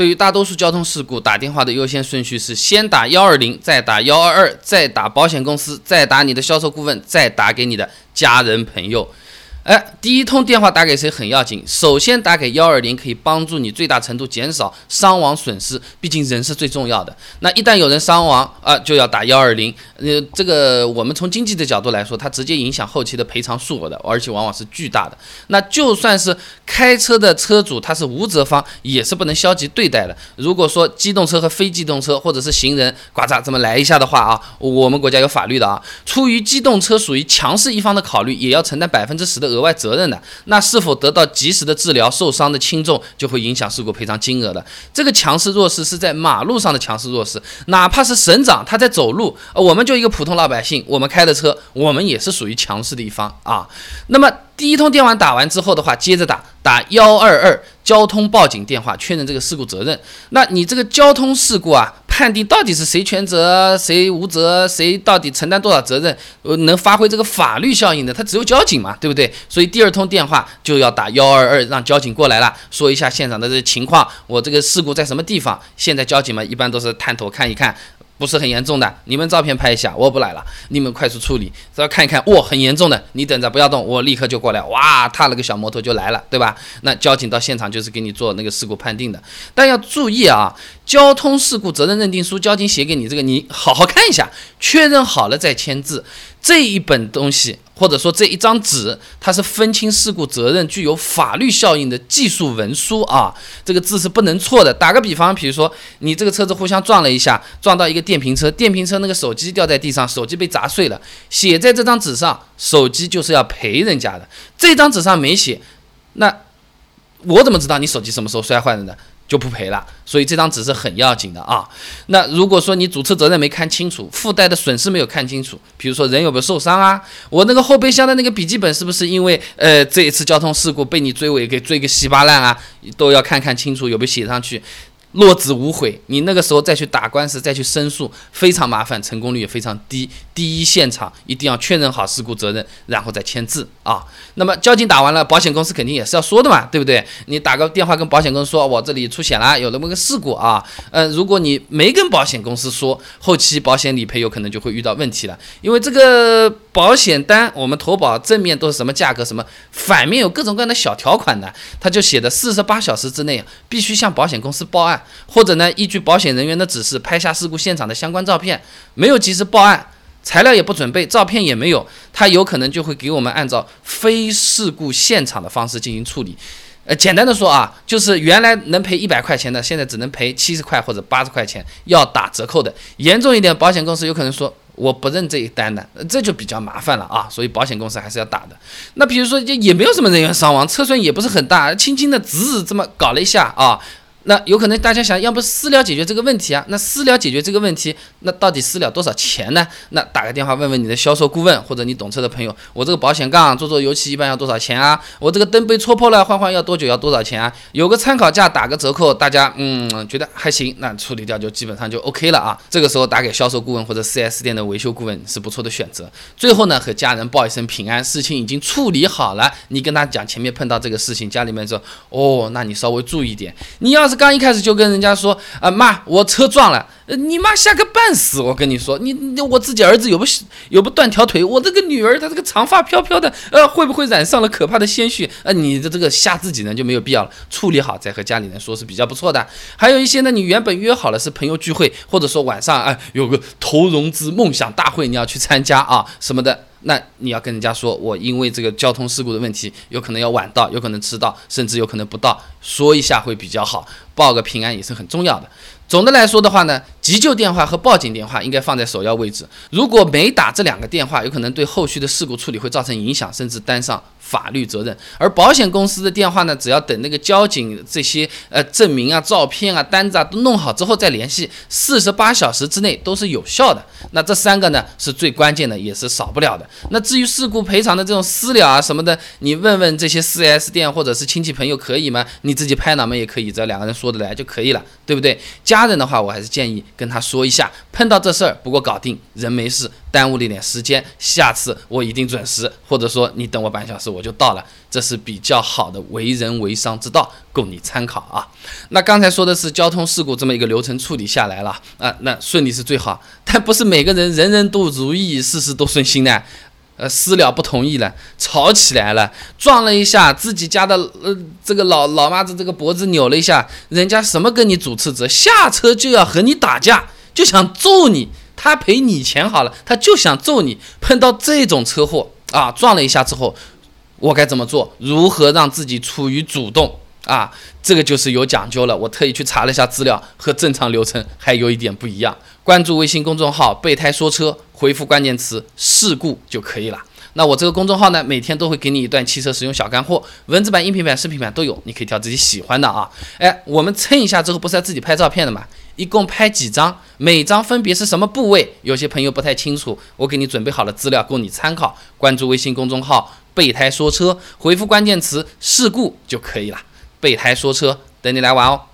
对于大多数交通事故，打电话的优先顺序是先打幺二零，再打幺二二，再打保险公司，再打你的销售顾问，再打给你的家人朋友。哎，第一通电话打给谁很要紧，首先打给幺二零，可以帮助你最大程度减少伤亡损失，毕竟人是最重要的。那一旦有人伤亡啊，就要打幺二零。呃，这个我们从经济的角度来说，它直接影响后期的赔偿数额的，而且往往是巨大的。那就算是开车的车主，他是无责方，也是不能消极对待的。如果说机动车和非机动车或者是行人呱嚓这么来一下的话啊，我们国家有法律的啊，出于机动车属于强势一方的考虑，也要承担百分之十的。额外责任的，那是否得到及时的治疗，受伤的轻重就会影响事故赔偿金额的。这个强势弱势是在马路上的强势弱势，哪怕是省长他在走路，我们就一个普通老百姓，我们开的车，我们也是属于强势的一方啊。那么。第一通电话打完之后的话，接着打打幺二二交通报警电话，确认这个事故责任。那你这个交通事故啊，判定到底是谁全责、谁无责、谁到底承担多少责任，呃，能发挥这个法律效应的，它只有交警嘛，对不对？所以第二通电话就要打幺二二，让交警过来了，说一下现场的这情况，我这个事故在什么地方？现在交警嘛，一般都是探头看一看。不是很严重的，你们照片拍一下，我不来了，你们快速处理，只要看一看，哇，很严重的，你等着不要动，我立刻就过来，哇，踏了个小摩托就来了，对吧？那交警到现场就是给你做那个事故判定的，但要注意啊，交通事故责任认定书，交警写给你这个，你好好看一下，确认好了再签字，这一本东西。或者说这一张纸，它是分清事故责任、具有法律效应的技术文书啊，这个字是不能错的。打个比方，比如说你这个车子互相撞了一下，撞到一个电瓶车，电瓶车那个手机掉在地上，手机被砸碎了，写在这张纸上，手机就是要赔人家的。这张纸上没写，那我怎么知道你手机什么时候摔坏的呢？就不赔了，所以这张纸是很要紧的啊。那如果说你主次责任没看清楚，附带的损失没有看清楚，比如说人有没有受伤啊，我那个后备箱的那个笔记本是不是因为呃这一次交通事故被你追尾给追个稀巴烂啊，都要看看清楚有没有写上去。落子无悔，你那个时候再去打官司、再去申诉，非常麻烦，成功率也非常低。第一现场一定要确认好事故责任，然后再签字啊。那么交警打完了，保险公司肯定也是要说的嘛，对不对？你打个电话跟保险公司说，我这里出险了，有那么个事故啊。嗯，如果你没跟保险公司说，后期保险理赔有可能就会遇到问题了，因为这个保险单我们投保正面都是什么价格，什么反面有各种各样的小条款的，他就写的四十八小时之内必须向保险公司报案。或者呢，依据保险人员的指示拍下事故现场的相关照片，没有及时报案，材料也不准备，照片也没有，他有可能就会给我们按照非事故现场的方式进行处理。呃，简单的说啊，就是原来能赔一百块钱的，现在只能赔七十块或者八十块钱，要打折扣的。严重一点，保险公司有可能说我不认这一单的，这就比较麻烦了啊。所以保险公司还是要打的。那比如说，就也没有什么人员伤亡，车损也不是很大，轻轻的只这么搞了一下啊。那有可能大家想要不私了解决这个问题啊？那私了解决这个问题，那到底私了多少钱呢？那打个电话问问你的销售顾问或者你懂车的朋友，我这个保险杠做做油漆一般要多少钱啊？我这个灯被戳破了换换要多久？要多少钱啊？有个参考价打个折扣，大家嗯觉得还行，那处理掉就基本上就 OK 了啊。这个时候打给销售顾问或者 4S 店的维修顾问是不错的选择。最后呢和家人报一声平安，事情已经处理好了。你跟他讲前面碰到这个事情，家里面说哦，那你稍微注意点，你要。刚一开始就跟人家说啊妈，我车撞了，你妈吓个半死！我跟你说，你我自己儿子有不有不断条腿，我这个女儿她这个长发飘飘的，呃会不会染上了可怕的鲜血？呃你的这个吓自己人就没有必要了，处理好再和家里人说是比较不错的。还有一些呢，你原本约好了是朋友聚会，或者说晚上啊有个投融资梦想大会你要去参加啊什么的。那你要跟人家说，我因为这个交通事故的问题，有可能要晚到，有可能迟到，甚至有可能不到，说一下会比较好，报个平安也是很重要的。总的来说的话呢，急救电话和报警电话应该放在首要位置。如果没打这两个电话，有可能对后续的事故处理会造成影响，甚至担上法律责任。而保险公司的电话呢，只要等那个交警这些呃证明啊、照片啊、单子啊都弄好之后再联系，四十八小时之内都是有效的。那这三个呢是最关键的，也是少不了的。那至于事故赔偿的这种私了啊什么的，你问问这些 4S 店或者是亲戚朋友可以吗？你自己拍脑门也可以，只要两个人说得来就可以了，对不对？加家人的话，我还是建议跟他说一下，碰到这事儿不过搞定，人没事，耽误了一点时间，下次我一定准时，或者说你等我半小时我就到了，这是比较好的为人为商之道，供你参考啊。那刚才说的是交通事故这么一个流程处理下来了啊，那顺利是最好，但不是每个人人人都如意，事事都顺心的。呃，私了不同意了，吵起来了，撞了一下自己家的呃这个老老妈子这个脖子扭了一下，人家什么跟你主次责，下车就要和你打架，就想揍你，他赔你钱好了，他就想揍你。碰到这种车祸啊，撞了一下之后，我该怎么做？如何让自己处于主动啊？这个就是有讲究了。我特意去查了一下资料，和正常流程还有一点不一样。关注微信公众号“备胎说车”。回复关键词“事故”就可以了。那我这个公众号呢，每天都会给你一段汽车使用小干货，文字版、音频版、视频版都有，你可以挑自己喜欢的啊。哎，我们称一下之后，不是要自己拍照片的嘛？一共拍几张？每张分别是什么部位？有些朋友不太清楚，我给你准备好了资料供你参考。关注微信公众号“备胎说车”，回复关键词“事故”就可以了。备胎说车，等你来玩哦。